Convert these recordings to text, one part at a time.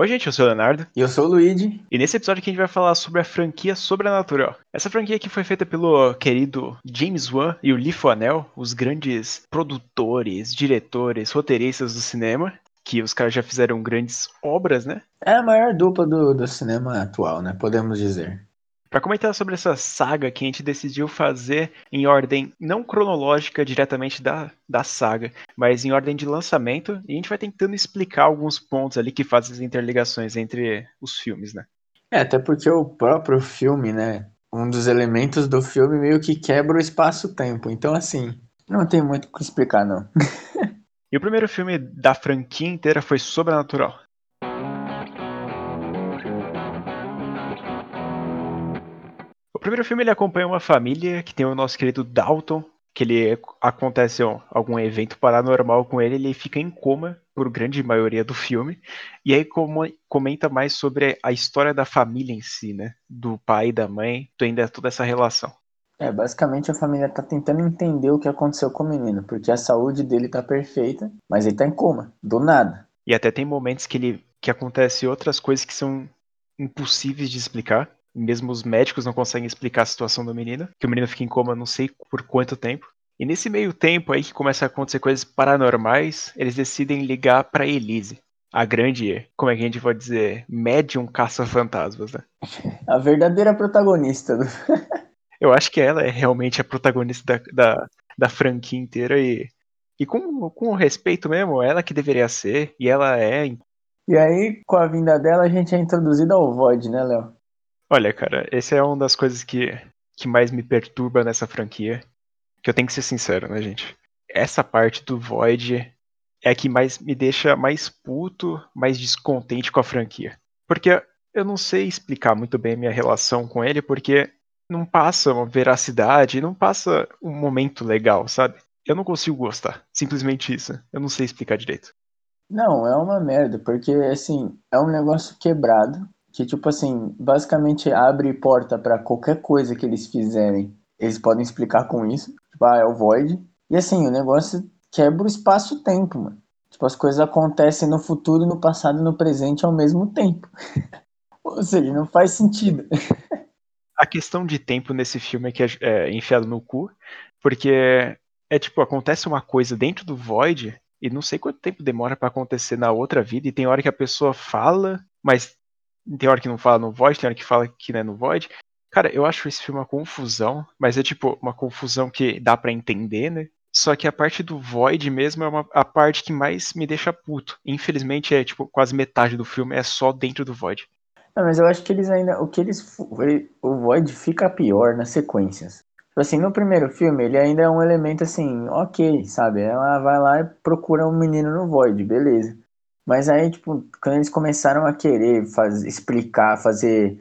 Oi, gente, eu sou o Leonardo. E eu sou o Luigi. E nesse episódio aqui a gente vai falar sobre a franquia Sobrenatural. Essa franquia aqui foi feita pelo querido James Wan e o Lee Fuanel, os grandes produtores, diretores, roteiristas do cinema. Que os caras já fizeram grandes obras, né? É a maior dupla do, do cinema atual, né? Podemos dizer. Para comentar sobre essa saga que a gente decidiu fazer em ordem não cronológica diretamente da, da saga, mas em ordem de lançamento, e a gente vai tentando explicar alguns pontos ali que fazem as interligações entre os filmes, né? É, até porque o próprio filme, né? Um dos elementos do filme meio que quebra o espaço-tempo. Então, assim, não tem muito o que explicar, não. e o primeiro filme da franquia inteira foi Sobrenatural. Primeiro filme ele acompanha uma família que tem o nosso querido Dalton, que ele acontece algum evento paranormal com ele, ele fica em coma por grande maioria do filme, e aí como, comenta mais sobre a história da família em si, né? Do pai e da mãe, ainda toda essa relação. É, basicamente a família tá tentando entender o que aconteceu com o menino, porque a saúde dele tá perfeita, mas ele tá em coma, do nada. E até tem momentos que ele que acontece outras coisas que são impossíveis de explicar. Mesmo os médicos não conseguem explicar a situação do menino, que o menino fica em coma não sei por quanto tempo. E nesse meio tempo aí que começa a acontecer coisas paranormais, eles decidem ligar para Elise, a grande, como é que a gente pode dizer, médium caça-fantasmas, né? A verdadeira protagonista. Do... Eu acho que ela é realmente a protagonista da, da, da franquia inteira e, e com, com o respeito mesmo, ela que deveria ser, e ela é. E aí, com a vinda dela, a gente é introduzido ao Void, né, Léo? Olha, cara, essa é uma das coisas que, que mais me perturba nessa franquia. Que eu tenho que ser sincero, né, gente? Essa parte do Void é a que mais me deixa mais puto, mais descontente com a franquia. Porque eu não sei explicar muito bem a minha relação com ele, porque não passa uma veracidade, não passa um momento legal, sabe? Eu não consigo gostar. Simplesmente isso. Eu não sei explicar direito. Não, é uma merda, porque assim, é um negócio quebrado que tipo assim, basicamente abre porta para qualquer coisa que eles fizerem. Eles podem explicar com isso, tipo, ah, é o Void. E assim, o negócio quebra o espaço-tempo, mano. Tipo, as coisas acontecem no futuro, no passado e no presente ao mesmo tempo. Ou seja, não faz sentido. A questão de tempo nesse filme é que é, é enfiado no cu, porque é tipo, acontece uma coisa dentro do Void e não sei quanto tempo demora para acontecer na outra vida, e tem hora que a pessoa fala, mas tem hora que não fala no Void, tem hora que fala que não é no Void. Cara, eu acho esse filme uma confusão, mas é tipo uma confusão que dá para entender, né? Só que a parte do Void mesmo é uma, a parte que mais me deixa puto. Infelizmente é tipo quase metade do filme é só dentro do Void. Não, mas eu acho que eles ainda. O que eles. O Void fica pior nas sequências. Tipo assim, no primeiro filme, ele ainda é um elemento assim, ok, sabe? Ela vai lá e procura um menino no Void, beleza. Mas aí, tipo, quando eles começaram a querer explicar, fazer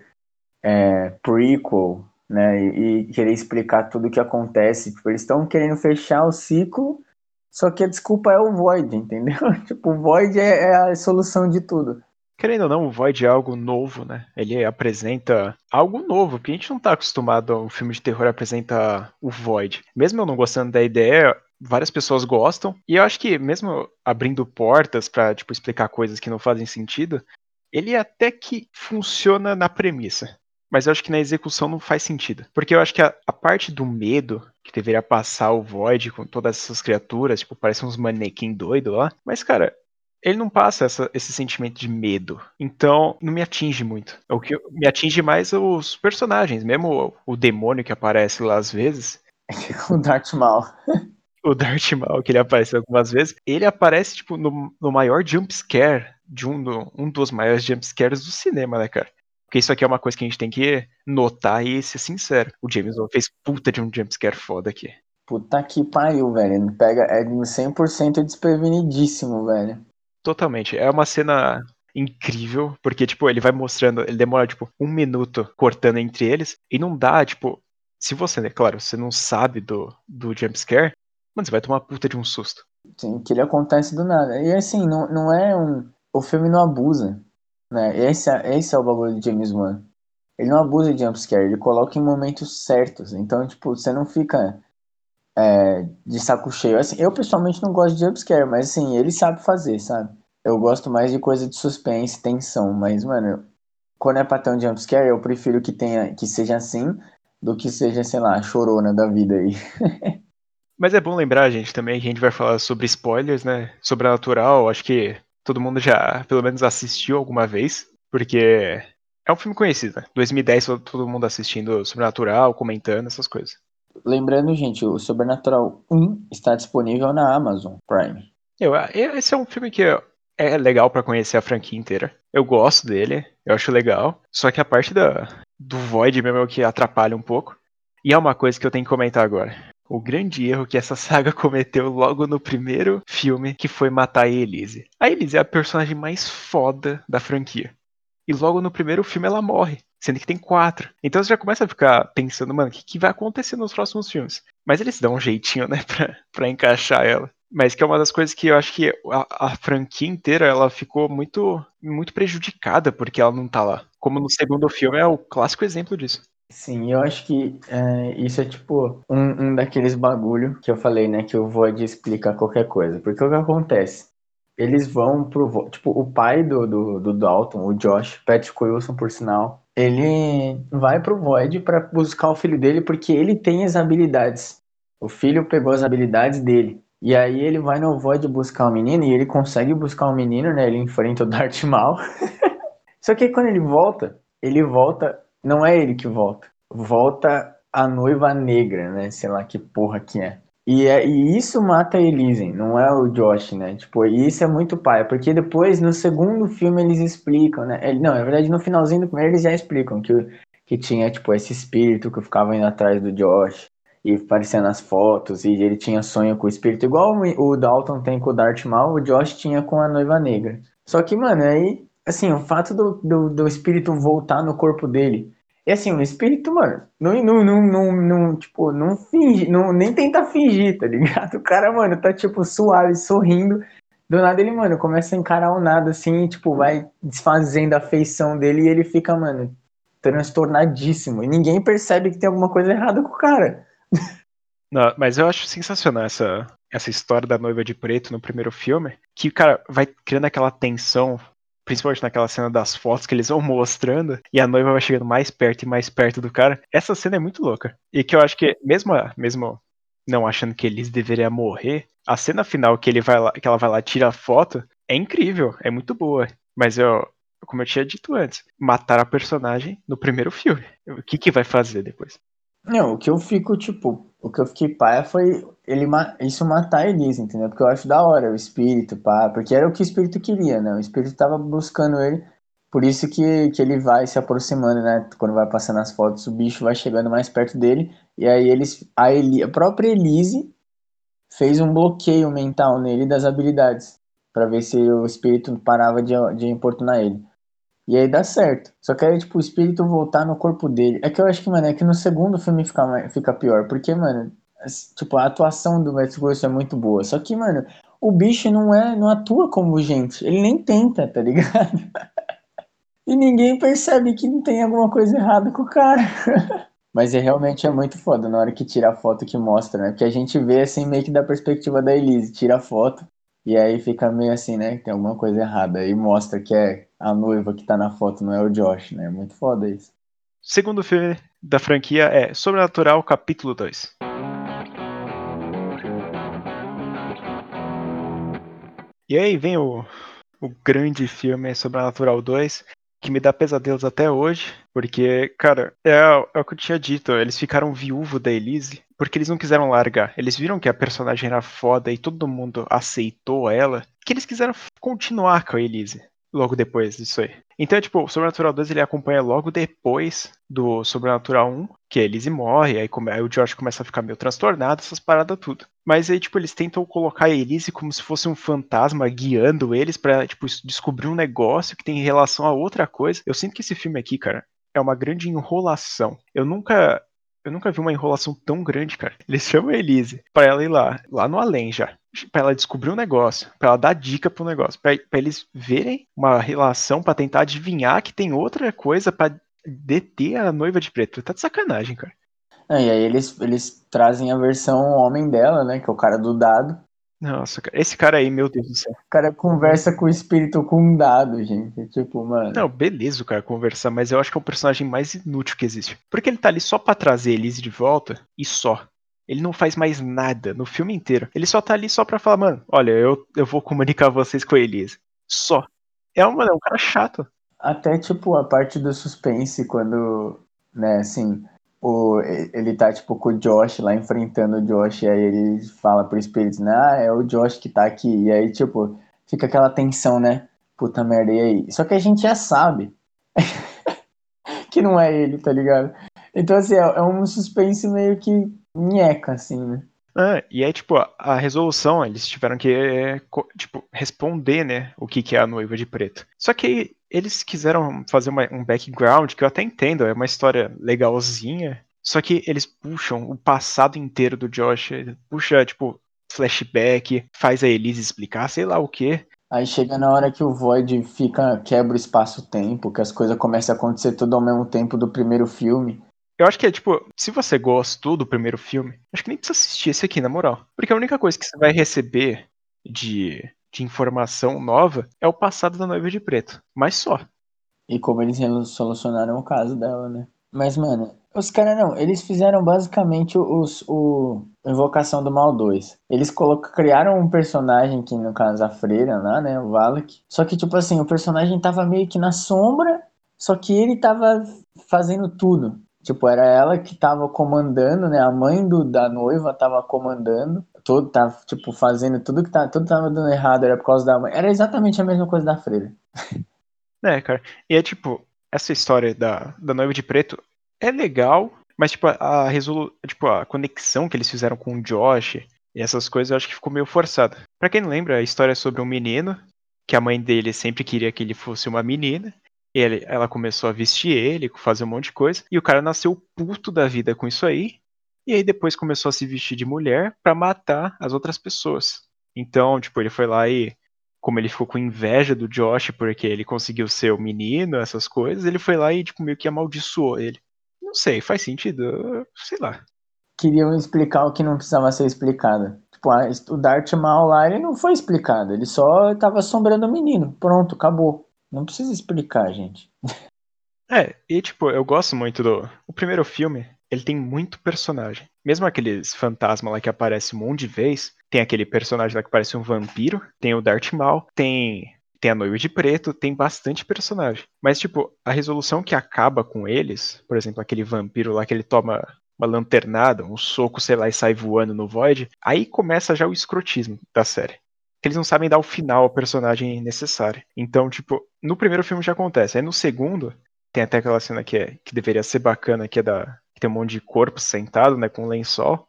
é, prequel, né, e, e, querer explicar tudo o que acontece, tipo, eles estão querendo fechar o ciclo, só que a desculpa é o Void, entendeu? tipo, o Void é, é a solução de tudo. Querendo ou não, o Void é algo novo, né? Ele apresenta algo novo, porque a gente não tá acostumado a um filme de terror apresentar o Void. Mesmo eu não gostando da ideia, várias pessoas gostam. E eu acho que mesmo abrindo portas para tipo explicar coisas que não fazem sentido, ele até que funciona na premissa. Mas eu acho que na execução não faz sentido. Porque eu acho que a, a parte do medo que deveria passar o Void com todas essas criaturas, tipo, parecem uns manequim doido lá. Mas, cara, ele não passa essa, esse sentimento de medo. Então, não me atinge muito. O que me atinge mais os personagens, mesmo o, o demônio que aparece lá às vezes. o Darth Maul. o Darth Maul, que ele aparece algumas vezes, ele aparece, tipo, no, no maior jumpscare, de um, do, um dos maiores jumpscares do cinema, né, cara? Porque isso aqui é uma coisa que a gente tem que notar e ser sincero. O James Wan fez puta de um jumpscare foda aqui. Puta que pariu, velho. Ele pega, é 100% desprevenidíssimo, velho. Totalmente. É uma cena incrível, porque, tipo, ele vai mostrando, ele demora, tipo, um minuto cortando entre eles, e não dá, tipo, se você, né, claro, você não sabe do, do jumpscare, mano, você vai tomar puta de um susto. Sim, que ele acontece do nada. E assim, não, não é um. O filme não abusa. Né? Esse, é, esse é o bagulho de James Wan. Ele não abusa de jumpscare, ele coloca em momentos certos. Então, tipo, você não fica é, de saco cheio. Assim, eu pessoalmente não gosto de jumpscare, mas assim, ele sabe fazer, sabe? Eu gosto mais de coisa de suspense, tensão, mas, mano, quando é pra ter um jumpscare, eu prefiro que tenha, que seja assim, do que seja, sei lá, chorona da vida aí. Mas é bom lembrar, gente, também que a gente vai falar sobre spoilers, né? Sobrenatural, acho que todo mundo já, pelo menos, assistiu alguma vez, porque é um filme conhecido, né? 2010, todo mundo assistindo Sobrenatural, comentando essas coisas. Lembrando, gente, o Sobrenatural 1 está disponível na Amazon Prime. Eu, esse é um filme que é legal para conhecer a franquia inteira. Eu gosto dele, eu acho legal. Só que a parte da, do Void mesmo é o que atrapalha um pouco. E é uma coisa que eu tenho que comentar agora. O grande erro que essa saga cometeu logo no primeiro filme, que foi matar a Elise. A Elise é a personagem mais foda da franquia. E logo no primeiro filme ela morre, sendo que tem quatro. Então você já começa a ficar pensando, mano, o que, que vai acontecer nos próximos filmes? Mas eles dão um jeitinho, né, pra, pra encaixar ela. Mas que é uma das coisas que eu acho que a, a, franquia inteira ela ficou muito, muito prejudicada porque ela não tá lá. Como no segundo filme é o clássico exemplo disso. Sim, eu acho que é, isso é tipo um, um daqueles bagulho que eu falei, né? Que eu vou explicar qualquer coisa. Porque o que acontece? Eles vão pro. Tipo, o pai do, do, do Dalton, o Josh, Patrick Wilson, por sinal, ele vai pro Void para buscar o filho dele porque ele tem as habilidades. O filho pegou as habilidades dele. E aí ele vai no Void buscar o menino e ele consegue buscar o menino, né? Ele enfrenta o Darth Maul. Só que quando ele volta, ele volta, não é ele que volta. Volta a noiva negra, né? Sei lá que porra que é. E, é, e isso mata a Elisen, não é o Josh, né? Tipo, e isso é muito pai, porque depois no segundo filme eles explicam, né? Ele, não, na verdade no finalzinho do primeiro eles já explicam que, que tinha, tipo, esse espírito que ficava indo atrás do Josh e aparecendo nas fotos, e ele tinha sonho com o espírito, igual o Dalton tem com o Darth Maul, o Josh tinha com a Noiva Negra. Só que, mano, aí, assim, o fato do, do, do espírito voltar no corpo dele, e assim, o espírito, mano, não, não, não, não, não tipo, não finge, não, nem tenta fingir, tá ligado? O cara, mano, tá, tipo, suave, sorrindo, do nada ele, mano, começa a encarar o nada, assim, e, tipo, vai desfazendo a feição dele, e ele fica, mano, transtornadíssimo, e ninguém percebe que tem alguma coisa errada com o cara. Não, mas eu acho sensacional essa, essa história da noiva de preto no primeiro filme, que, cara, vai criando aquela tensão, principalmente naquela cena das fotos que eles vão mostrando, e a noiva vai chegando mais perto e mais perto do cara. Essa cena é muito louca. E que eu acho que, mesmo, mesmo não achando que eles deveriam morrer, a cena final que ele vai lá, que ela vai lá tira a foto, é incrível, é muito boa. Mas eu, como eu tinha dito antes, matar a personagem no primeiro filme. O que que vai fazer depois? Não, o que eu fico, tipo, o que eu fiquei paia foi ele isso matar a Elisa, entendeu? Porque eu acho da hora o espírito, pá, porque era o que o espírito queria, né? O espírito tava buscando ele, por isso que, que ele vai se aproximando, né? Quando vai passando as fotos, o bicho vai chegando mais perto dele, e aí eles, a, Eli, a própria Elise fez um bloqueio mental nele das habilidades, para ver se o espírito parava de, de importunar ele. E aí dá certo. Só que aí, tipo, o espírito voltar no corpo dele. É que eu acho que, mano, é que no segundo filme fica, fica pior. Porque, mano, tipo, a atuação do Matt Grosso é muito boa. Só que, mano, o bicho não é, não atua como gente. Ele nem tenta, tá ligado? e ninguém percebe que não tem alguma coisa errada com o cara. Mas é, realmente é muito foda na hora que tira a foto que mostra, né? Porque a gente vê assim meio que da perspectiva da Elise, tira a foto e aí fica meio assim, né? Que tem alguma coisa errada. E mostra que é a noiva que tá na foto, não é o Josh, né? Muito foda isso. Segundo filme da franquia é Sobrenatural Capítulo 2. E aí vem o, o grande filme Sobrenatural 2, que me dá pesadelos até hoje, porque, cara, é, é o que eu tinha dito, eles ficaram viúvos da Elise, porque eles não quiseram largar. Eles viram que a personagem era foda e todo mundo aceitou ela, que eles quiseram continuar com a Elise logo depois disso aí. Então, tipo, o Sobrenatural 2 ele acompanha logo depois do Sobrenatural 1, que a Elise morre, aí, come, aí o George começa a ficar meio transtornado, essas paradas tudo. Mas aí, tipo, eles tentam colocar a Elise como se fosse um fantasma guiando eles para tipo, descobrir um negócio que tem relação a outra coisa. Eu sinto que esse filme aqui, cara, é uma grande enrolação. Eu nunca eu nunca vi uma enrolação tão grande, cara. Eles chamam a Elise pra ela ir lá, lá no além já. Pra ela descobrir um negócio, pra ela dar dica pro negócio, pra, pra eles verem uma relação, pra tentar adivinhar que tem outra coisa pra deter a noiva de preto. Tá de sacanagem, cara. É, e aí eles, eles trazem a versão homem dela, né? Que é o cara do dado. Nossa, cara, esse cara aí, meu Deus do céu. O cara conversa com o espírito com um dado, gente. Tipo, mano. Não, beleza o cara conversar, mas eu acho que é o personagem mais inútil que existe. Porque ele tá ali só pra trazer Elise de volta e só. Ele não faz mais nada no filme inteiro. Ele só tá ali só pra falar, mano, olha, eu, eu vou comunicar vocês com a Elise. Só. É, uma, é um cara chato. Até, tipo, a parte do suspense, quando, né, assim, o, ele tá, tipo, com o Josh lá enfrentando o Josh, e aí ele fala pro espírito, né, ah, é o Josh que tá aqui. E aí, tipo, fica aquela tensão, né? Puta merda, e aí? Só que a gente já sabe que não é ele, tá ligado? Então, assim, é, é um suspense meio que nheca, assim, né? Ah, e aí, tipo, a resolução, eles tiveram que, tipo, responder, né, o que, que é a noiva de preto. Só que eles quiseram fazer uma, um background, que eu até entendo, é uma história legalzinha, só que eles puxam o passado inteiro do Josh, puxa, tipo, flashback, faz a Elise explicar, sei lá o que. Aí chega na hora que o Void fica, quebra o espaço-tempo, que as coisas começam a acontecer tudo ao mesmo tempo do primeiro filme. Eu acho que é tipo, se você gostou do primeiro filme, acho que nem precisa assistir esse aqui, na moral. Porque a única coisa que você vai receber de, de informação nova é o passado da noiva de preto. Mas só. E como eles solucionaram o caso dela, né? Mas, mano, os caras não, eles fizeram basicamente os, o Invocação do Mal 2. Eles criaram um personagem que, no caso, a freira lá, né? O Valak. Só que, tipo assim, o personagem tava meio que na sombra, só que ele tava fazendo tudo. Tipo, era ela que tava comandando, né? A mãe do, da noiva tava comandando. Tudo tava, tipo, fazendo tudo que tá, tudo tava dando errado, era por causa da mãe. Era exatamente a mesma coisa da freira. É, cara. E é tipo, essa história da, da noiva de preto é legal, mas tipo, a resolu tipo, a conexão que eles fizeram com o Josh e essas coisas eu acho que ficou meio forçada. Pra quem não lembra, a história é sobre um menino, que a mãe dele sempre queria que ele fosse uma menina, ele, ela começou a vestir ele, fazer um monte de coisa, e o cara nasceu puto da vida com isso aí, e aí depois começou a se vestir de mulher para matar as outras pessoas. Então, tipo, ele foi lá e como ele ficou com inveja do Josh porque ele conseguiu ser o menino, essas coisas, ele foi lá e tipo meio que amaldiçoou ele. Não sei, faz sentido, sei lá. Queriam explicar o que não precisava ser explicado. Tipo, o Darth Maul lá, ele não foi explicado, ele só tava assombrando o menino. Pronto, acabou. Não precisa explicar, gente. É, e tipo, eu gosto muito do. O primeiro filme, ele tem muito personagem. Mesmo aqueles fantasmas lá que aparecem um monte de vez, tem aquele personagem lá que parece um vampiro, tem o Darth Maul, tem. Tem a noiva de preto, tem bastante personagem. Mas, tipo, a resolução que acaba com eles, por exemplo, aquele vampiro lá que ele toma uma lanternada, um soco, sei lá, e sai voando no Void, aí começa já o escrotismo da série eles não sabem dar o final ao personagem necessário. Então, tipo, no primeiro filme já acontece. Aí no segundo, tem até aquela cena que, é, que deveria ser bacana, que é da. Tem um monte de corpo sentado, né, com um lençol.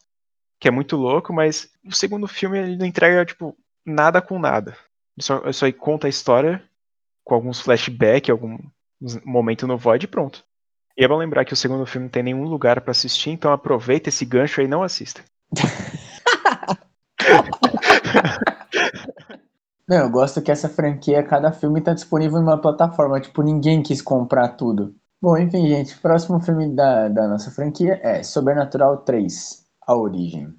Que é muito louco, mas o segundo filme ele não entrega, tipo, nada com nada. Ele só, ele só conta a história com alguns flashbacks, algum momento no Void e pronto. E é bom lembrar que o segundo filme não tem nenhum lugar para assistir, então aproveita esse gancho aí e não assista. Não, eu gosto que essa franquia, cada filme tá disponível em uma plataforma. Tipo, ninguém quis comprar tudo. Bom, enfim, gente, o próximo filme da, da nossa franquia é Sobrenatural 3, A Origem.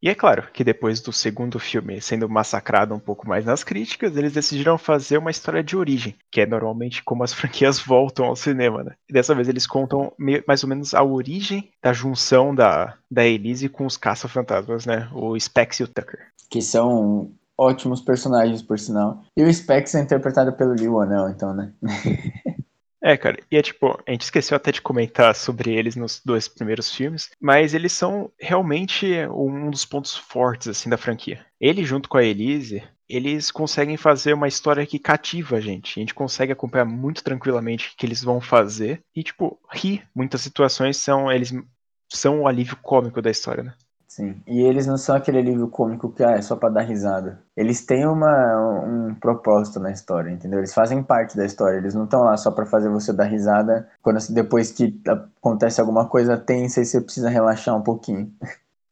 E é claro que depois do segundo filme sendo massacrado um pouco mais nas críticas, eles decidiram fazer uma história de origem, que é normalmente como as franquias voltam ao cinema, né? E dessa vez eles contam mais ou menos a origem da junção da, da Elise com os caça-fantasmas, né? O Specs e o Tucker. Que são ótimos personagens, por sinal. E o Specs é interpretado pelo Lil Anel, então, né? É, cara, e é tipo, a gente esqueceu até de comentar sobre eles nos dois primeiros filmes, mas eles são realmente um dos pontos fortes, assim, da franquia. Ele, junto com a Elise, eles conseguem fazer uma história que cativa a gente. A gente consegue acompanhar muito tranquilamente o que eles vão fazer e, tipo, rir. Muitas situações são, eles são o alívio cômico da história, né? Sim. E eles não são aquele alívio cômico que ah, é só para dar risada. Eles têm uma, um propósito na história, entendeu? Eles fazem parte da história. Eles não estão lá só para fazer você dar risada quando depois que acontece alguma coisa tensa e você precisa relaxar um pouquinho.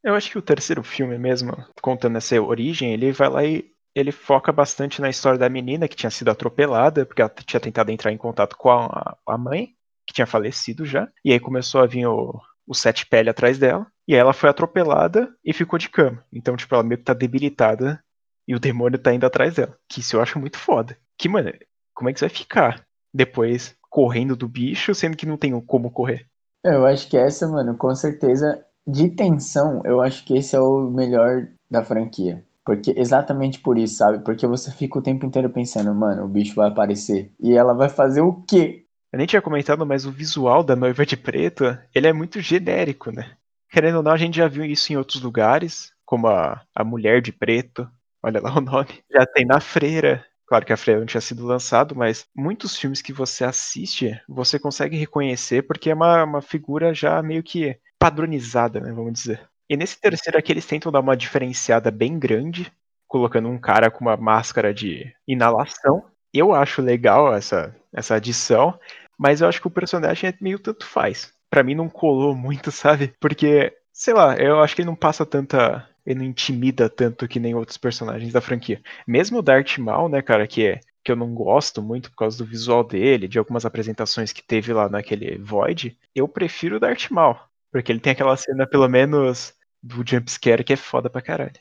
Eu acho que o terceiro filme mesmo, contando essa origem, ele vai lá e ele foca bastante na história da menina que tinha sido atropelada, porque ela tinha tentado entrar em contato com a, a mãe, que tinha falecido já. E aí começou a vir o, o sete pele atrás dela, e ela foi atropelada e ficou de cama. Então, tipo, ela meio que tá debilitada e o demônio tá indo atrás dela. Que isso eu acho muito foda. Que, mano, como é que você vai ficar depois correndo do bicho, sendo que não tem como correr? Eu acho que essa, mano, com certeza, de tensão, eu acho que esse é o melhor da franquia. Porque exatamente por isso, sabe? Porque você fica o tempo inteiro pensando, mano, o bicho vai aparecer. E ela vai fazer o quê? Eu nem tinha comentado, mas o visual da noiva de preto, ele é muito genérico, né? Querendo ou não, a gente já viu isso em outros lugares, como a, a Mulher de Preto, olha lá o nome. Já tem na Freira. Claro que a Freira não tinha sido lançado, mas muitos filmes que você assiste, você consegue reconhecer porque é uma, uma figura já meio que padronizada, né, vamos dizer. E nesse terceiro aqui eles tentam dar uma diferenciada bem grande, colocando um cara com uma máscara de inalação. Eu acho legal essa, essa adição, mas eu acho que o personagem é meio tanto faz. Para mim não colou muito, sabe? Porque, sei lá, eu acho que ele não passa tanta. Ele não intimida tanto que nem outros personagens da franquia. Mesmo o Darth Maul, né, cara, que é que eu não gosto muito por causa do visual dele, de algumas apresentações que teve lá naquele Void, eu prefiro o Darth Maul. Porque ele tem aquela cena, pelo menos, do jumpscare que é foda pra caralho.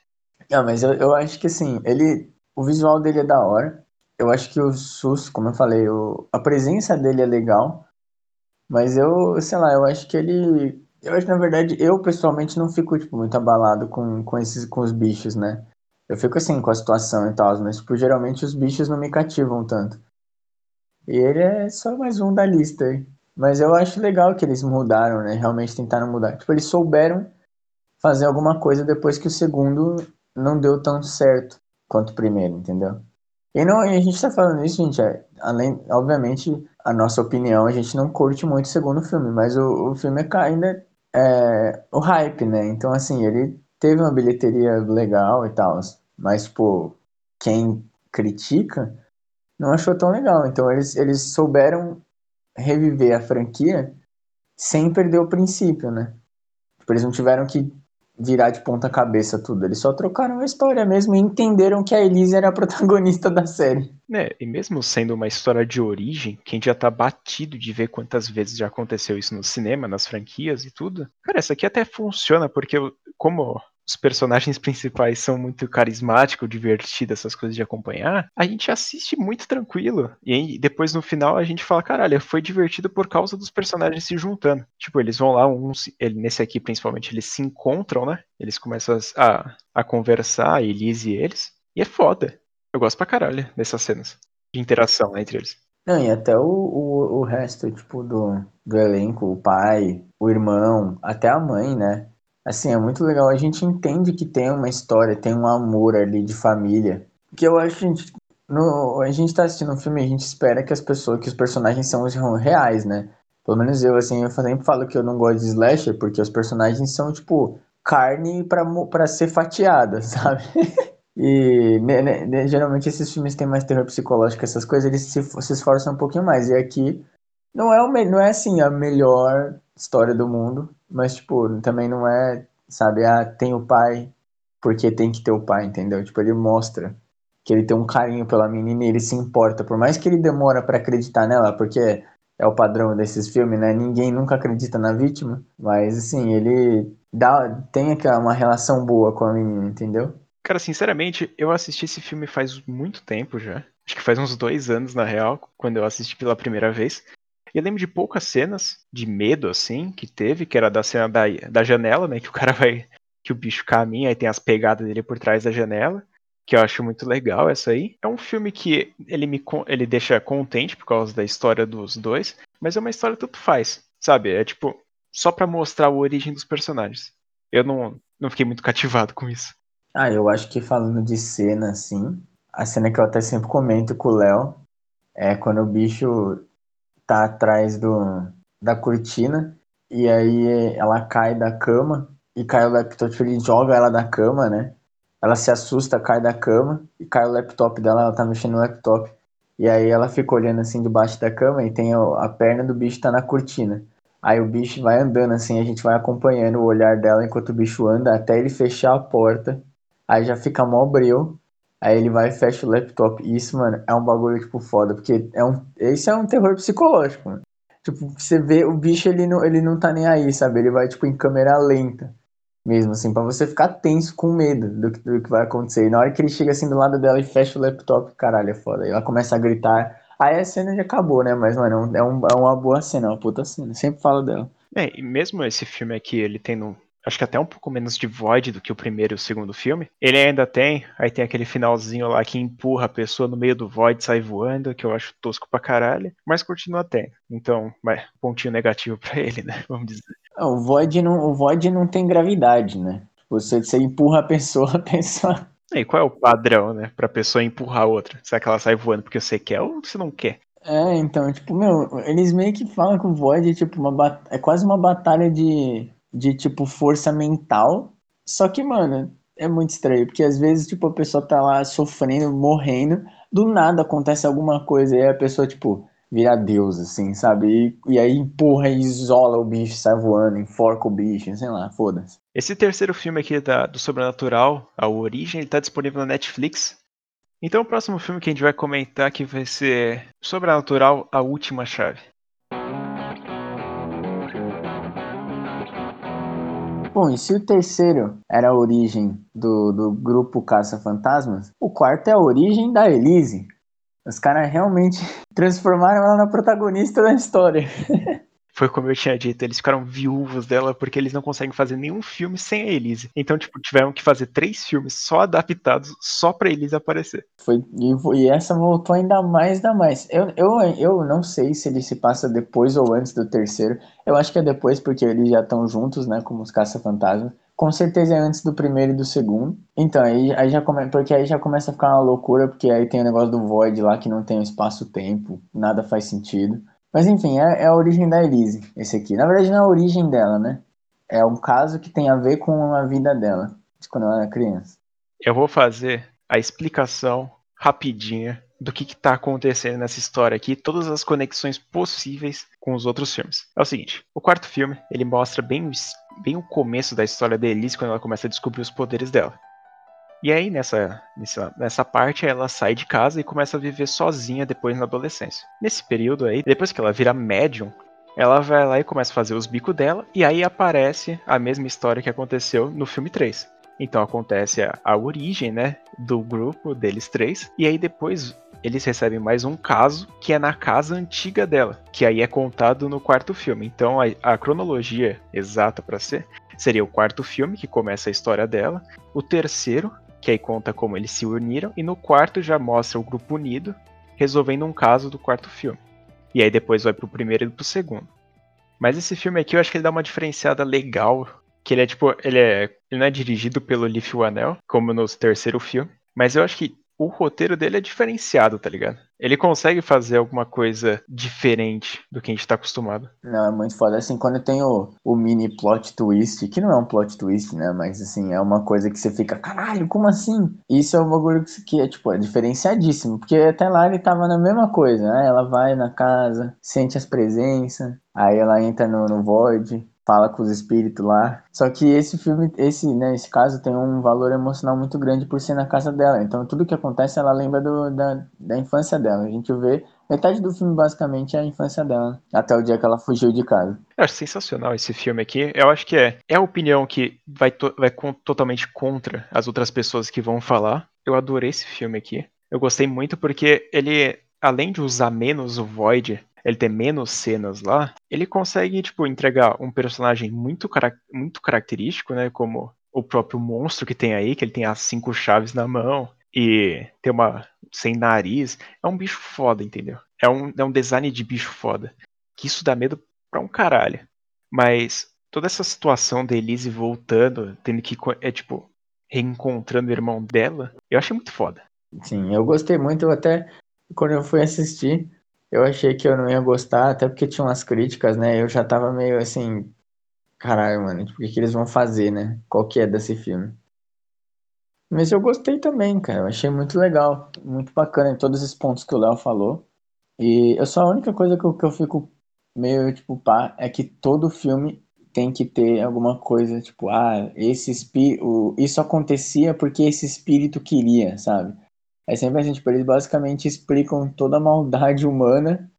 Não, mas eu, eu acho que assim, ele. O visual dele é da hora. Eu acho que o susto, como eu falei, o, a presença dele é legal. Mas eu, sei lá, eu acho que ele. Eu acho que na verdade eu pessoalmente não fico tipo, muito abalado com, com, esses, com os bichos, né? Eu fico assim com a situação e tal, mas tipo, geralmente os bichos não me cativam tanto. E ele é só mais um da lista aí. Mas eu acho legal que eles mudaram, né? Realmente tentaram mudar. Tipo, eles souberam fazer alguma coisa depois que o segundo não deu tão certo quanto o primeiro, entendeu? E, não, e a gente tá falando isso, gente, é, além, obviamente, a nossa opinião, a gente não curte muito o segundo filme, mas o, o filme é, ainda é o hype, né? Então, assim, ele teve uma bilheteria legal e tal, mas, pô, quem critica não achou tão legal. Então, eles, eles souberam reviver a franquia sem perder o princípio, né? Tipo, eles não tiveram que virar de ponta cabeça tudo. Eles só trocaram a história mesmo e entenderam que a Elise era a protagonista da série. É, e mesmo sendo uma história de origem, quem já tá batido de ver quantas vezes já aconteceu isso no cinema, nas franquias e tudo, cara, essa aqui até funciona, porque como os personagens principais são muito carismáticos, divertidos, essas coisas de acompanhar, a gente assiste muito tranquilo. E aí, depois no final a gente fala, caralho, foi divertido por causa dos personagens se juntando. Tipo, eles vão lá, uns, ele, nesse aqui principalmente, eles se encontram, né? Eles começam a, a conversar, Elise e eles. E é foda. Eu gosto pra caralho dessas cenas de interação entre eles. Não, e até o, o, o resto, tipo, do, do elenco, o pai, o irmão, até a mãe, né? Assim, é muito legal. A gente entende que tem uma história, tem um amor ali de família. Que eu acho, gente, no, a gente tá assistindo um filme e a gente espera que as pessoas, que os personagens são reais, né? Pelo menos eu, assim, eu sempre falo que eu não gosto de slasher porque os personagens são, tipo, carne para ser fatiada, sabe? e né, né, geralmente esses filmes têm mais terror psicológico, essas coisas, eles se, se esforçam um pouquinho mais. E aqui não é, o, não é assim a melhor história do mundo, mas, tipo, também não é, sabe, ah, tem o pai porque tem que ter o pai, entendeu? Tipo, ele mostra que ele tem um carinho pela menina e ele se importa, por mais que ele demora para acreditar nela, porque é o padrão desses filmes, né? Ninguém nunca acredita na vítima, mas assim, ele dá tem aquela uma relação boa com a menina, entendeu? Cara, sinceramente, eu assisti esse filme faz muito tempo já. Acho que faz uns dois anos, na real, quando eu assisti pela primeira vez. Eu lembro de poucas cenas de medo, assim, que teve, que era da cena da, da janela, né? Que o cara vai. Que o bicho caminha e tem as pegadas dele por trás da janela. Que eu acho muito legal essa aí. É um filme que ele me ele deixa contente por causa da história dos dois, mas é uma história tanto faz, sabe? É tipo, só para mostrar a origem dos personagens. Eu não, não fiquei muito cativado com isso. Ah, eu acho que falando de cena, assim, a cena que eu até sempre comento com o Léo é quando o bicho tá atrás do, da cortina e aí ela cai da cama e cai o laptop, ele joga ela da cama, né? Ela se assusta, cai da cama e cai o laptop dela, ela tá mexendo no laptop. E aí ela fica olhando assim debaixo da cama e tem a, a perna do bicho tá na cortina. Aí o bicho vai andando assim, a gente vai acompanhando o olhar dela enquanto o bicho anda até ele fechar a porta. Aí já fica mó breu. Aí ele vai e fecha o laptop. E isso, mano, é um bagulho, tipo, foda. Porque é um, isso é um terror psicológico, mano. Tipo, você vê o bicho, ele não, ele não tá nem aí, sabe? Ele vai, tipo, em câmera lenta. Mesmo assim, pra você ficar tenso com medo do que, do que vai acontecer. E na hora que ele chega assim do lado dela e fecha o laptop, caralho, é foda. Aí ela começa a gritar. Aí a cena já acabou, né? Mas, mano, é, um, é uma boa cena, é uma puta cena. Sempre falo dela. É, e mesmo esse filme aqui, ele tem no, acho que até um pouco menos de void do que o primeiro e o segundo filme. Ele ainda tem, aí tem aquele finalzinho lá que empurra a pessoa no meio do void, sai voando, que eu acho tosco pra caralho, mas continua tendo. Então, mas, pontinho negativo pra ele, né? Vamos dizer. Ah, o void não, o void não tem gravidade, né? Você, você empurra a pessoa, a pessoa. E qual é o padrão, né, pra pessoa empurrar a outra? Será que ela sai voando porque você quer ou você não quer? É, então, tipo, meu, eles meio que falam que o Void é tipo uma é quase uma batalha de de tipo força mental. Só que, mano, é muito estranho, porque às vezes, tipo, a pessoa tá lá sofrendo, morrendo, do nada acontece alguma coisa e a pessoa, tipo, vira Deus, assim, sabe? E, e aí empurra e isola o bicho, sai voando, enforca o bicho, sei lá, foda-se. Esse terceiro filme aqui da, do Sobrenatural, A Origem, ele tá disponível na Netflix. Então o próximo filme que a gente vai comentar aqui vai ser Sobrenatural, A Última Chave. Bom, e se o terceiro era a origem do, do grupo Caça-Fantasmas, o quarto é a origem da Elise. Os caras realmente transformaram ela na protagonista da história. Foi como eu tinha dito, eles ficaram viúvos dela porque eles não conseguem fazer nenhum filme sem a Elise. Então, tipo, tiveram que fazer três filmes só adaptados só pra Elise aparecer. Foi, e, e essa voltou ainda mais, ainda mais. Eu, eu, eu não sei se ele se passa depois ou antes do terceiro. Eu acho que é depois, porque eles já estão juntos, né, como os caça-fantasmas. Com certeza é antes do primeiro e do segundo. Então, aí, aí já come... porque aí já começa a ficar uma loucura, porque aí tem o negócio do Void lá que não tem espaço-tempo, nada faz sentido. Mas enfim, é, é, a origem da Elise, esse aqui. Na verdade, não é a origem dela, né? É um caso que tem a ver com a vida dela, de quando ela era criança. Eu vou fazer a explicação rapidinha do que está acontecendo nessa história aqui, todas as conexões possíveis com os outros filmes. É o seguinte, o quarto filme, ele mostra bem, bem o começo da história da Elise, quando ela começa a descobrir os poderes dela. E aí, nessa, nessa, nessa parte, ela sai de casa e começa a viver sozinha depois na adolescência. Nesse período aí, depois que ela vira médium, ela vai lá e começa a fazer os bicos dela, e aí aparece a mesma história que aconteceu no filme 3. Então acontece a, a origem, né, do grupo deles três, e aí depois eles recebem mais um caso que é na casa antiga dela, que aí é contado no quarto filme. Então a, a cronologia exata para ser seria o quarto filme que começa a história dela, o terceiro que aí conta como eles se uniram, e no quarto já mostra o grupo unido resolvendo um caso do quarto filme. E aí depois vai pro primeiro e pro segundo. Mas esse filme aqui eu acho que ele dá uma diferenciada legal, que ele é tipo, ele é, ele não é dirigido pelo Leaf Anel, como no terceiro filme, mas eu acho que o roteiro dele é diferenciado, tá ligado? Ele consegue fazer alguma coisa diferente do que a gente tá acostumado. Não, é muito foda. Assim, quando tem o, o mini plot twist, que não é um plot twist, né? Mas, assim, é uma coisa que você fica, caralho, como assim? Isso é um bagulho que é, tipo, é diferenciadíssimo. Porque até lá ele tava na mesma coisa, né? Ela vai na casa, sente as presenças, aí ela entra no, no Void, fala com os espíritos lá. Só que esse filme, esse, né, esse caso tem um valor emocional muito grande por ser na casa dela. Então tudo que acontece ela lembra do, da, da infância dela. A gente vê metade do filme basicamente é a infância dela, até o dia que ela fugiu de casa. Eu acho sensacional esse filme aqui. Eu acho que é, é a opinião que vai, to, vai com, totalmente contra as outras pessoas que vão falar. Eu adorei esse filme aqui. Eu gostei muito porque ele, além de usar menos o Void ele ter menos cenas lá, ele consegue, tipo, entregar um personagem muito, muito característico, né? Como o próprio monstro que tem aí, que ele tem as cinco chaves na mão e tem uma sem nariz. É um bicho foda, entendeu? É um, é um design de bicho foda. Que isso dá medo pra um caralho. Mas toda essa situação da Elise voltando, tendo que, é tipo, reencontrando o irmão dela, eu achei muito foda. Sim, eu gostei muito, eu até quando eu fui assistir, eu achei que eu não ia gostar, até porque tinha umas críticas, né? Eu já tava meio assim, caralho, mano, tipo, o que, que eles vão fazer, né? Qual que é desse filme? Mas eu gostei também, cara. Eu achei muito legal, muito bacana em todos esses pontos que o Léo falou. E eu só a única coisa que eu, que eu fico meio tipo pá é que todo filme tem que ter alguma coisa tipo, ah, esse espírito, isso acontecia porque esse espírito queria, sabe? É sempre assim, tipo, eles basicamente explicam toda a maldade humana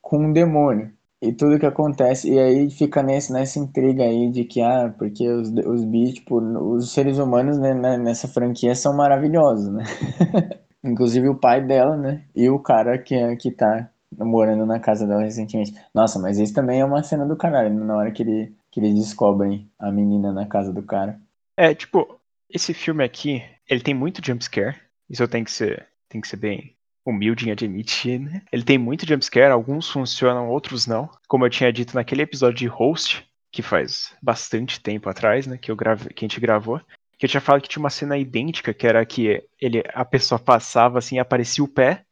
com um demônio. E tudo que acontece, e aí fica nesse, nessa intriga aí de que, ah, porque os, os bichos, tipo, os seres humanos né, né, nessa franquia são maravilhosos, né? Inclusive o pai dela, né? E o cara que, é, que tá morando na casa dela recentemente. Nossa, mas isso também é uma cena do caralho, né? na hora que, ele, que eles descobrem a menina na casa do cara. É, tipo, esse filme aqui, ele tem muito jumpscare. Isso tenho que ser, tem que ser bem humilde em admitir, né? Ele tem muito jumpscare, alguns funcionam, outros não. Como eu tinha dito naquele episódio de Host, que faz bastante tempo atrás, né? Que, eu grave, que a gente gravou. Que eu tinha falado que tinha uma cena idêntica, que era que ele, a pessoa passava assim, aparecia o pé,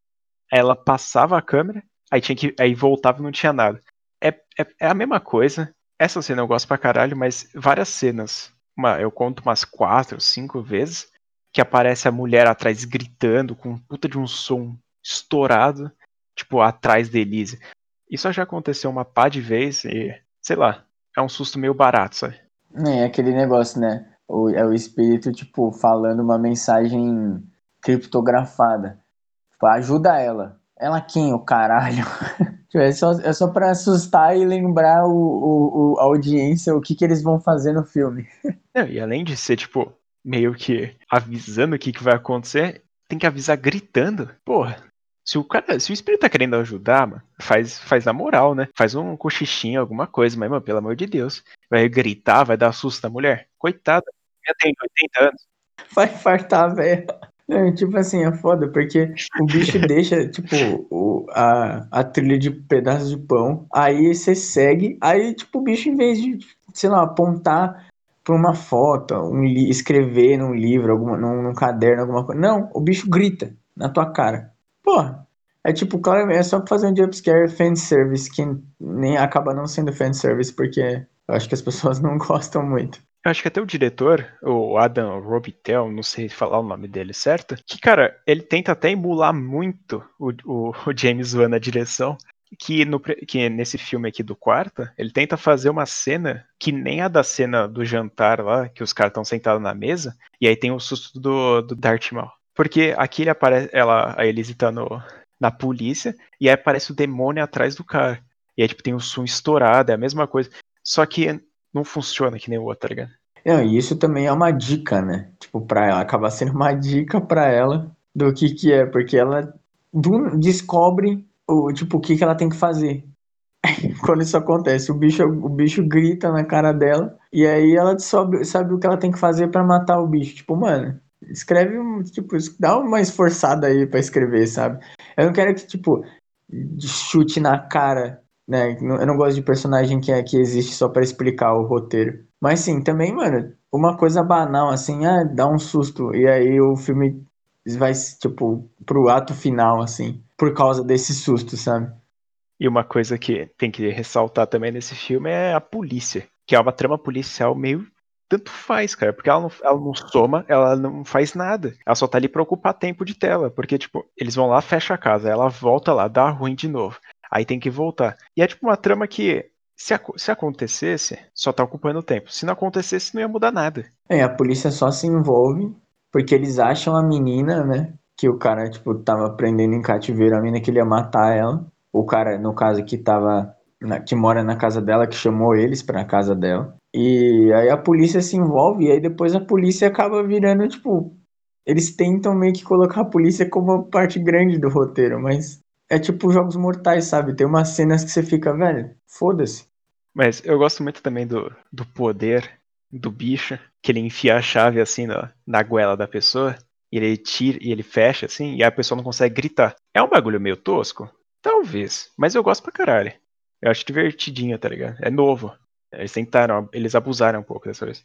ela passava a câmera, aí tinha que. Aí voltava e não tinha nada. É, é, é a mesma coisa. Essa cena eu gosto pra caralho, mas várias cenas. Uma, eu conto umas quatro, cinco vezes que aparece a mulher atrás gritando com um puta de um som estourado, tipo, atrás da Elise. Isso já aconteceu uma pá de vez e, sei lá, é um susto meio barato, sabe? É aquele negócio, né? O, é o espírito, tipo, falando uma mensagem criptografada. Tipo, ajuda ela. Ela quem, o caralho? Tipo, é só, é só pra assustar e lembrar o, o, o, a audiência o que, que eles vão fazer no filme. Não, e além de ser, tipo, meio que avisando o que, que vai acontecer, tem que avisar gritando. Porra, se o cara, se o espírito tá querendo ajudar, mano, faz, faz na moral, né? Faz um cochichinho, alguma coisa, mas, mano, pelo amor de Deus. Vai gritar, vai dar susto na mulher. Coitada, já tem 80 anos. Vai fartar, velho. Tipo assim, é foda, porque o bicho deixa, tipo, o, a, a trilha de pedaços de pão, aí você segue, aí, tipo, o bicho, em vez de, sei lá, apontar pra uma foto, um, escrever num livro, alguma, num, num caderno, alguma coisa. Não, o bicho grita na tua cara. Porra, é tipo, claro, é só fazer um jumpscare fanservice que nem acaba não sendo fanservice, porque eu acho que as pessoas não gostam muito. Eu acho que até o diretor, o Adam Robitel, não sei falar o nome dele, certo? Que, cara, ele tenta até emular muito o, o, o James Wan na direção. Que, no, que nesse filme aqui do quarto, ele tenta fazer uma cena que nem a da cena do jantar lá, que os caras estão sentados na mesa, e aí tem o susto do, do Darth Maul. Porque aqui ele aparece, ela, a Elise tá no, na polícia, e aí aparece o demônio atrás do cara. E aí, tipo, tem o som estourado, é a mesma coisa. Só que não funciona que nem o outro, tá ligado? Não, e isso também é uma dica, né? Tipo, pra ela, acaba sendo uma dica pra ela do que que é, porque ela descobre o, tipo, o que que ela tem que fazer. Quando isso acontece, o bicho, o bicho grita na cara dela, e aí ela sabe, sabe o que ela tem que fazer para matar o bicho. Tipo, mano, Escreve, tipo, dá uma esforçada aí para escrever, sabe? Eu não quero que, tipo, chute na cara, né? Eu não gosto de personagem que, é, que existe só para explicar o roteiro. Mas sim, também, mano, uma coisa banal, assim, ah, dá um susto. E aí o filme vai, tipo, pro ato final, assim, por causa desse susto, sabe? E uma coisa que tem que ressaltar também nesse filme é a polícia, que é uma trama policial meio tanto faz, cara, porque ela não, ela não soma, ela não faz nada. Ela só tá ali pra ocupar tempo de tela, porque, tipo, eles vão lá, fecha a casa, ela volta lá, dá ruim de novo. Aí tem que voltar. E é tipo uma trama que, se, se acontecesse, só tá ocupando tempo. Se não acontecesse, não ia mudar nada. É, a polícia só se envolve porque eles acham a menina, né? Que o cara, tipo, tava prendendo em cativeiro a menina que ele ia matar ela. O cara, no caso, que tava. Na, que mora na casa dela, que chamou eles pra casa dela. E aí a polícia se envolve, e aí depois a polícia acaba virando, tipo. Eles tentam meio que colocar a polícia como parte grande do roteiro, mas é tipo jogos mortais, sabe? Tem umas cenas que você fica, velho, foda-se. Mas eu gosto muito também do, do poder do bicho, que ele enfia a chave assim na, na goela da pessoa, e ele tira e ele fecha assim, e a pessoa não consegue gritar. É um bagulho meio tosco? Talvez, mas eu gosto pra caralho. Eu acho divertidinho, tá ligado? É novo. Eles tentaram, eles abusaram um pouco dessa vez.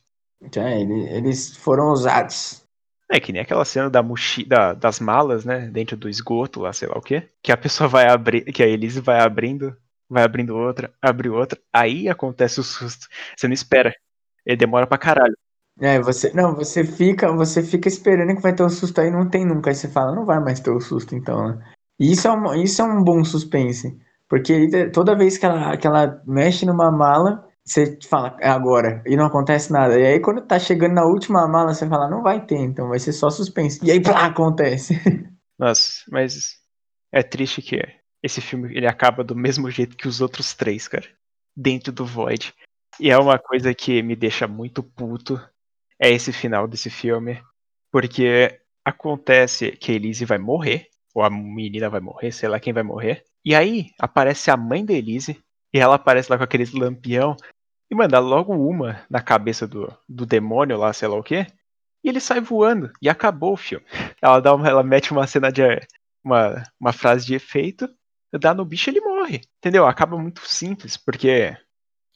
É, eles foram usados. É que nem aquela cena da mochi, da, das malas, né? Dentro do esgoto lá, sei lá o quê. Que a pessoa vai abrir, que a Elise vai abrindo, vai abrindo outra, abre outra. Aí acontece o susto. Você não espera. Ele demora pra caralho. É, você. Não, você fica, você fica esperando que vai ter o um susto aí, não tem nunca. Aí você fala, não vai mais ter o susto, então, né? E isso é um, isso é um bom suspense. Porque toda vez que ela, que ela mexe numa mala, você fala, é agora, e não acontece nada. E aí quando tá chegando na última mala, você fala, não vai ter, então vai ser só suspense. E aí, plá, acontece. Nossa, mas é triste que esse filme ele acaba do mesmo jeito que os outros três, cara. Dentro do Void. E é uma coisa que me deixa muito puto. É esse final desse filme. Porque acontece que Elise vai morrer. Ou a menina vai morrer, sei lá quem vai morrer. E aí aparece a mãe da Elise. E ela aparece lá com aqueles lampião. E manda logo uma na cabeça do, do demônio lá, sei lá o quê. E ele sai voando. E acabou o filme. Ela, dá uma, ela mete uma cena de. Uma, uma frase de efeito. Dá no bicho ele morre. Entendeu? Acaba muito simples. Porque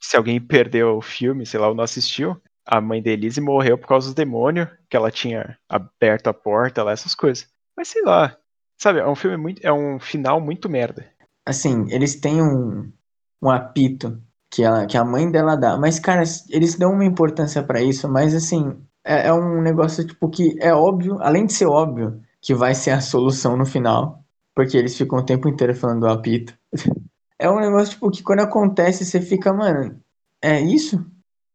se alguém perdeu o filme, sei lá, ou não assistiu, a mãe da Elise morreu por causa do demônio, que ela tinha aberto a porta lá, essas coisas. Mas sei lá. Sabe, é um filme muito. É um final muito merda. Assim, eles têm um, um apito que, ela, que a mãe dela dá. Mas, cara, eles dão uma importância para isso, mas assim, é, é, um negócio, tipo, que é óbvio, além de ser óbvio, que vai ser a solução no final. Porque eles ficam o tempo inteiro falando do apito. é um negócio, tipo, que quando acontece, você fica, mano, é isso?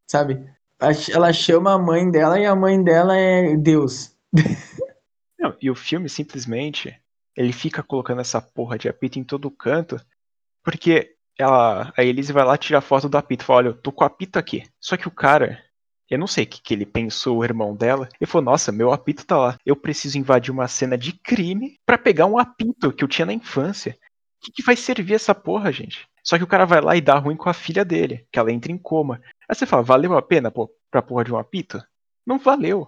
Sabe? Ela chama a mãe dela e a mãe dela é Deus. Não, e o filme simplesmente ele fica colocando essa porra de apito em todo canto, porque ela, a Elise vai lá tirar foto do apito, fala, olha, eu tô com o apito aqui. Só que o cara, eu não sei o que, que ele pensou, o irmão dela, ele falou, nossa, meu apito tá lá. Eu preciso invadir uma cena de crime para pegar um apito que eu tinha na infância. Que, que vai servir essa porra, gente? Só que o cara vai lá e dá ruim com a filha dele, que ela entra em coma. Aí você fala, valeu a pena pô, pra porra de um apito? Não valeu.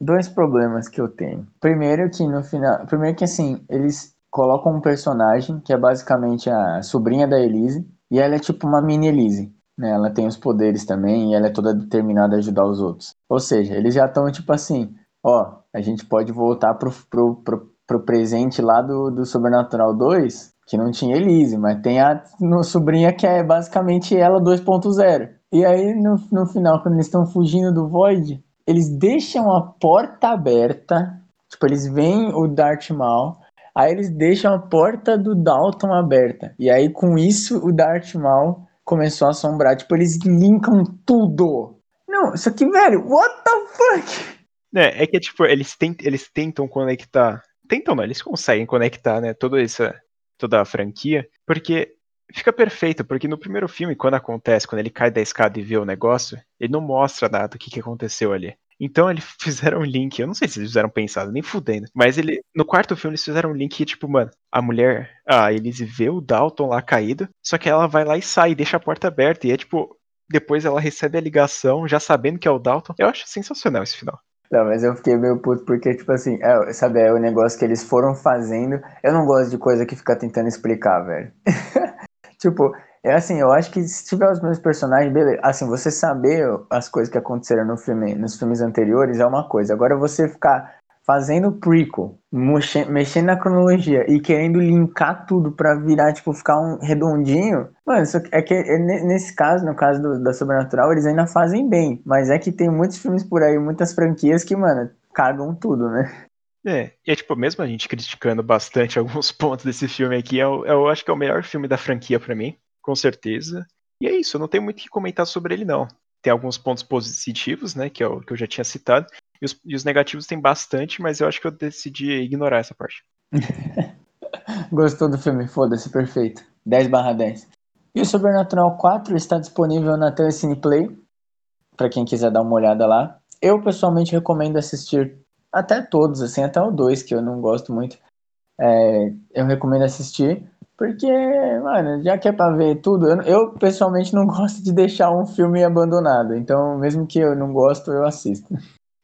Dois problemas que eu tenho. Primeiro que no final. Primeiro que assim, eles colocam um personagem que é basicamente a sobrinha da Elise. E ela é tipo uma mini Elise. Né? Ela tem os poderes também e ela é toda determinada a ajudar os outros. Ou seja, eles já estão tipo assim, ó, a gente pode voltar pro, pro, pro, pro presente lá do, do Sobrenatural 2, que não tinha Elise, mas tem a sobrinha que é basicamente ela 2.0. E aí no, no final, quando eles estão fugindo do Void, eles deixam a porta aberta. Tipo, eles veem o Darth Maul. Aí eles deixam a porta do Dalton aberta. E aí, com isso, o Darth Maul começou a assombrar. Tipo, eles linkam tudo. Não, isso aqui, velho, what the fuck? É, é que, tipo, eles, tent, eles tentam conectar. Tentam, não, eles conseguem conectar, né, toda essa. Toda a franquia. Porque fica perfeito, porque no primeiro filme, quando acontece, quando ele cai da escada e vê o negócio, ele não mostra nada do que, que aconteceu ali. Então eles fizeram um link, eu não sei se eles fizeram pensado, nem fudendo. Mas ele, no quarto filme eles fizeram um link que, tipo, mano, a mulher, a Elise vê o Dalton lá caído, só que ela vai lá e sai, deixa a porta aberta. E é tipo, depois ela recebe a ligação, já sabendo que é o Dalton. Eu acho sensacional esse final. Não, mas eu fiquei meio puto porque, tipo assim, é, sabe, é o negócio que eles foram fazendo. Eu não gosto de coisa que fica tentando explicar, velho. Tipo, é assim, eu acho que se tiver os mesmos personagens, beleza. Assim, você saber as coisas que aconteceram no filme, nos filmes anteriores é uma coisa. Agora você ficar fazendo prequel, mexendo na cronologia e querendo linkar tudo pra virar, tipo, ficar um redondinho. Mano, isso é que é, nesse caso, no caso do, da Sobrenatural, eles ainda fazem bem. Mas é que tem muitos filmes por aí, muitas franquias que, mano, cagam tudo, né? É, e é tipo, mesmo a gente criticando bastante alguns pontos desse filme aqui, eu, é eu acho que é o melhor filme da franquia para mim, com certeza. E é isso, eu não tenho muito o que comentar sobre ele, não. Tem alguns pontos positivos, né, que, é o, que eu já tinha citado, e os, e os negativos tem bastante, mas eu acho que eu decidi ignorar essa parte. Gostou do filme? Foda-se, perfeito. 10 barra 10. E o Sobrenatural 4 está disponível na Telecine Play, para quem quiser dar uma olhada lá. Eu pessoalmente recomendo assistir até todos, assim, até o 2, que eu não gosto muito. É, eu recomendo assistir, porque, mano, já que é pra ver tudo, eu, eu, pessoalmente não gosto de deixar um filme abandonado. Então, mesmo que eu não gosto, eu assisto.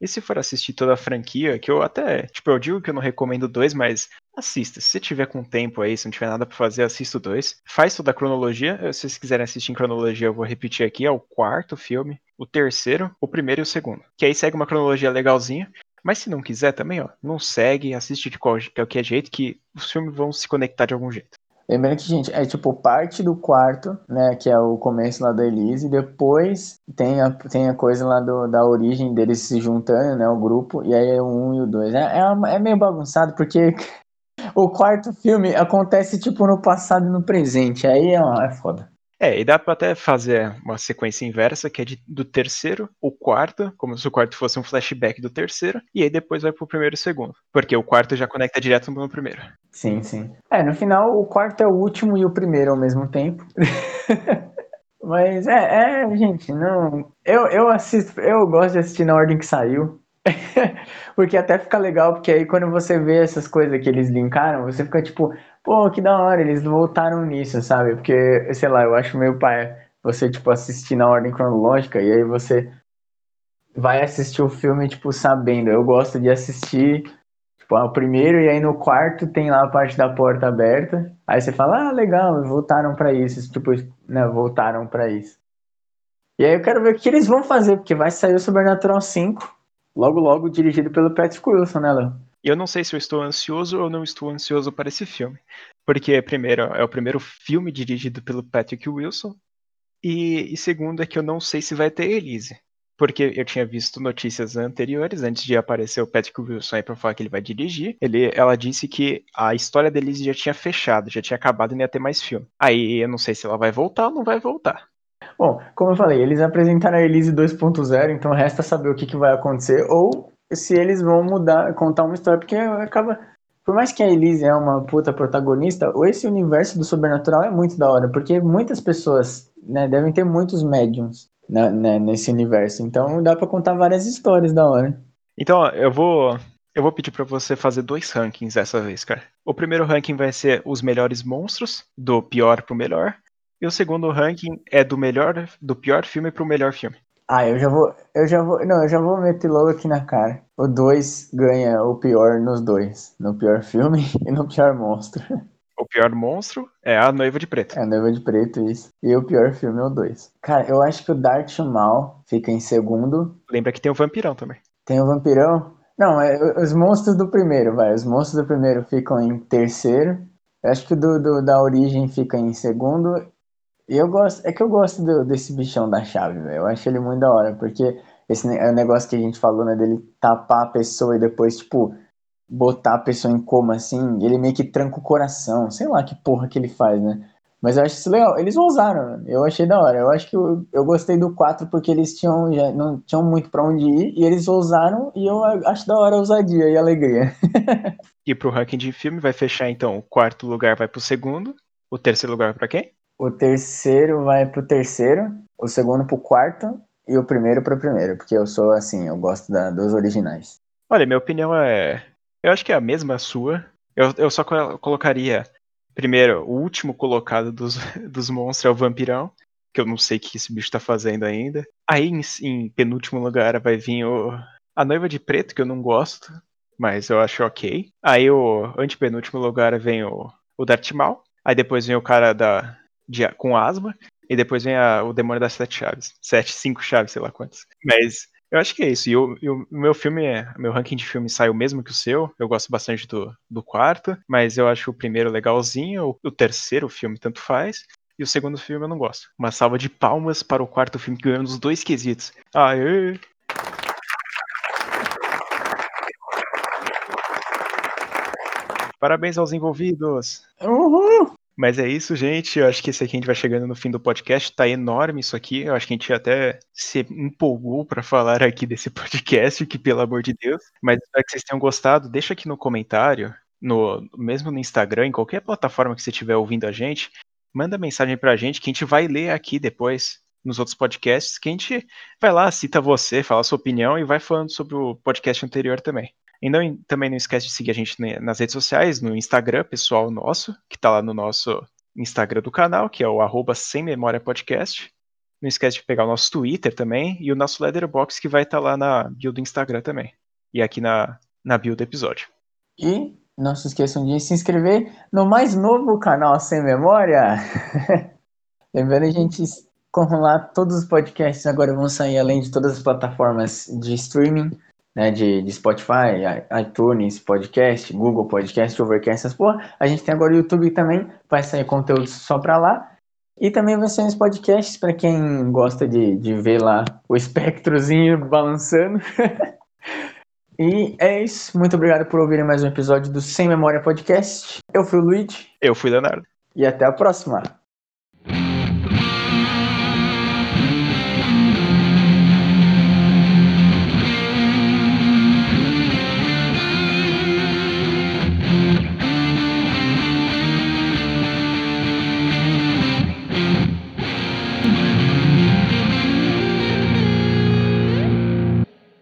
E se for assistir toda a franquia, que eu até, tipo, eu digo que eu não recomendo dois, mas assista. Se tiver com tempo aí, se não tiver nada para fazer, assista o dois. Faz toda a cronologia. Se vocês quiserem assistir em cronologia, eu vou repetir aqui. É o quarto filme, o terceiro, o primeiro e o segundo. Que aí segue uma cronologia legalzinha. Mas se não quiser também, ó, não segue, assiste de qualquer jeito que os filmes vão se conectar de algum jeito. Lembrando que, gente, é tipo parte do quarto, né? Que é o começo lá da Elise, depois tem a, tem a coisa lá do, da origem deles se juntando, né? O grupo, e aí é o um e o dois. É, é, é meio bagunçado, porque o quarto filme acontece, tipo, no passado e no presente. Aí é, é foda. É, e dá pra até fazer uma sequência inversa, que é de, do terceiro, o quarto, como se o quarto fosse um flashback do terceiro, e aí depois vai pro primeiro e segundo. Porque o quarto já conecta direto no primeiro. Sim, sim. É, no final o quarto é o último e o primeiro ao mesmo tempo. Mas é, é, gente, não. Eu, eu assisto, eu gosto de assistir na ordem que saiu. porque até fica legal, porque aí quando você vê essas coisas que eles linkaram, você fica tipo, pô, que da hora, eles voltaram nisso, sabe? Porque, sei lá, eu acho meio pai você, tipo, assistir na ordem cronológica e aí você vai assistir o filme, tipo, sabendo. Eu gosto de assistir, tipo, o primeiro e aí no quarto tem lá a parte da porta aberta. Aí você fala, ah, legal, voltaram para isso, tipo, né, voltaram para isso. E aí eu quero ver o que eles vão fazer, porque vai sair o Supernatural 5, logo logo dirigido pelo Patrick Wilson, né, Léo? Eu não sei se eu estou ansioso ou não estou ansioso para esse filme. Porque, primeiro, é o primeiro filme dirigido pelo Patrick Wilson. E, e segundo, é que eu não sei se vai ter Elise. Porque eu tinha visto notícias anteriores, antes de aparecer o Patrick Wilson aí pra falar que ele vai dirigir. Ele, ela disse que a história da Elise já tinha fechado, já tinha acabado e não ia ter mais filme. Aí eu não sei se ela vai voltar ou não vai voltar. Bom, como eu falei, eles apresentaram a Elise 2.0, então resta saber o que, que vai acontecer. Ou se eles vão mudar, contar uma história, porque acaba. Por mais que a Elise é uma puta protagonista, esse universo do sobrenatural é muito da hora, porque muitas pessoas né, devem ter muitos médiums né, né, nesse universo. Então dá para contar várias histórias da hora. Então, eu vou. Eu vou pedir para você fazer dois rankings dessa vez, cara. O primeiro ranking vai ser os melhores monstros, do pior pro melhor. E o segundo ranking é do melhor, do pior filme pro melhor filme. Ah, eu já vou. Eu já vou. Não, eu já vou meter logo aqui na cara. O 2 ganha o pior nos dois. No pior filme e no pior monstro. O pior monstro é a noiva de preto. É a noiva de preto, isso. E o pior filme é o 2. Cara, eu acho que o Darth Mal fica em segundo. Lembra que tem o vampirão também. Tem o vampirão? Não, é os monstros do primeiro, vai. Os monstros do primeiro ficam em terceiro. Eu acho que o do, do da origem fica em segundo. Eu gosto, é que eu gosto do, desse bichão da chave, velho. Eu acho ele muito da hora, porque esse é o negócio que a gente falou, né, dele tapar a pessoa e depois, tipo, botar a pessoa em coma assim, ele meio que tranca o coração. Sei lá que porra que ele faz, né? Mas eu acho isso legal. Eles ousaram, eu achei da hora. Eu acho que eu, eu gostei do 4 porque eles tinham já não tinham muito para onde ir e eles ousaram e eu acho da hora a ousadia e a alegria. e pro ranking de filme vai fechar então, o quarto lugar vai pro segundo, o terceiro lugar para quem? O terceiro vai pro terceiro, o segundo pro quarto e o primeiro pro primeiro, porque eu sou assim, eu gosto da, dos originais. Olha, minha opinião é. Eu acho que é a mesma sua. Eu, eu só colocaria, primeiro, o último colocado dos, dos monstros é o vampirão, que eu não sei o que esse bicho tá fazendo ainda. Aí, em, em penúltimo lugar, vai vir o, a noiva de preto, que eu não gosto, mas eu acho ok. Aí, o antepenúltimo lugar vem o, o Darth Maul. Aí depois vem o cara da, de, com asma, e depois vem a, o demônio das sete chaves. Sete, cinco chaves, sei lá quantas. Mas eu acho que é isso. E o, meu filme, meu ranking de filme sai o mesmo que o seu. Eu gosto bastante do, do quarto, mas eu acho o primeiro legalzinho, o, o terceiro filme tanto faz. E o segundo filme eu não gosto. Uma salva de palmas para o quarto filme que ganhou nos dois quesitos. Aê! Parabéns aos envolvidos! Uhul! Mas é isso, gente. Eu acho que esse aqui a gente vai chegando no fim do podcast. Tá enorme isso aqui. Eu acho que a gente até se empolgou para falar aqui desse podcast, que pelo amor de Deus. Mas espero que vocês tenham gostado. Deixa aqui no comentário, no mesmo no Instagram, em qualquer plataforma que você estiver ouvindo a gente, manda mensagem pra gente que a gente vai ler aqui depois nos outros podcasts, que a gente vai lá, cita você, fala a sua opinião e vai falando sobre o podcast anterior também. E não, também não esquece de seguir a gente nas redes sociais, no Instagram pessoal nosso, que está lá no nosso Instagram do canal, que é o arroba Sem Memória Podcast. Não esquece de pegar o nosso Twitter também e o nosso Letterbox que vai estar tá lá na bio do Instagram também. E aqui na, na bio do episódio. E não se esqueçam de se inscrever no mais novo canal Sem Memória. Lembrando, a gente, como lá, todos os podcasts agora vão sair além de todas as plataformas de streaming né, de, de Spotify, iTunes, Podcast, Google Podcast, Overcast, essas porra. A gente tem agora o YouTube também, vai sair conteúdo só pra lá. E também vai sair os podcasts para quem gosta de, de ver lá o espectrozinho balançando. e é isso. Muito obrigado por ouvirem mais um episódio do Sem Memória Podcast. Eu fui o Luigi. Eu fui o Leonardo. E até a próxima.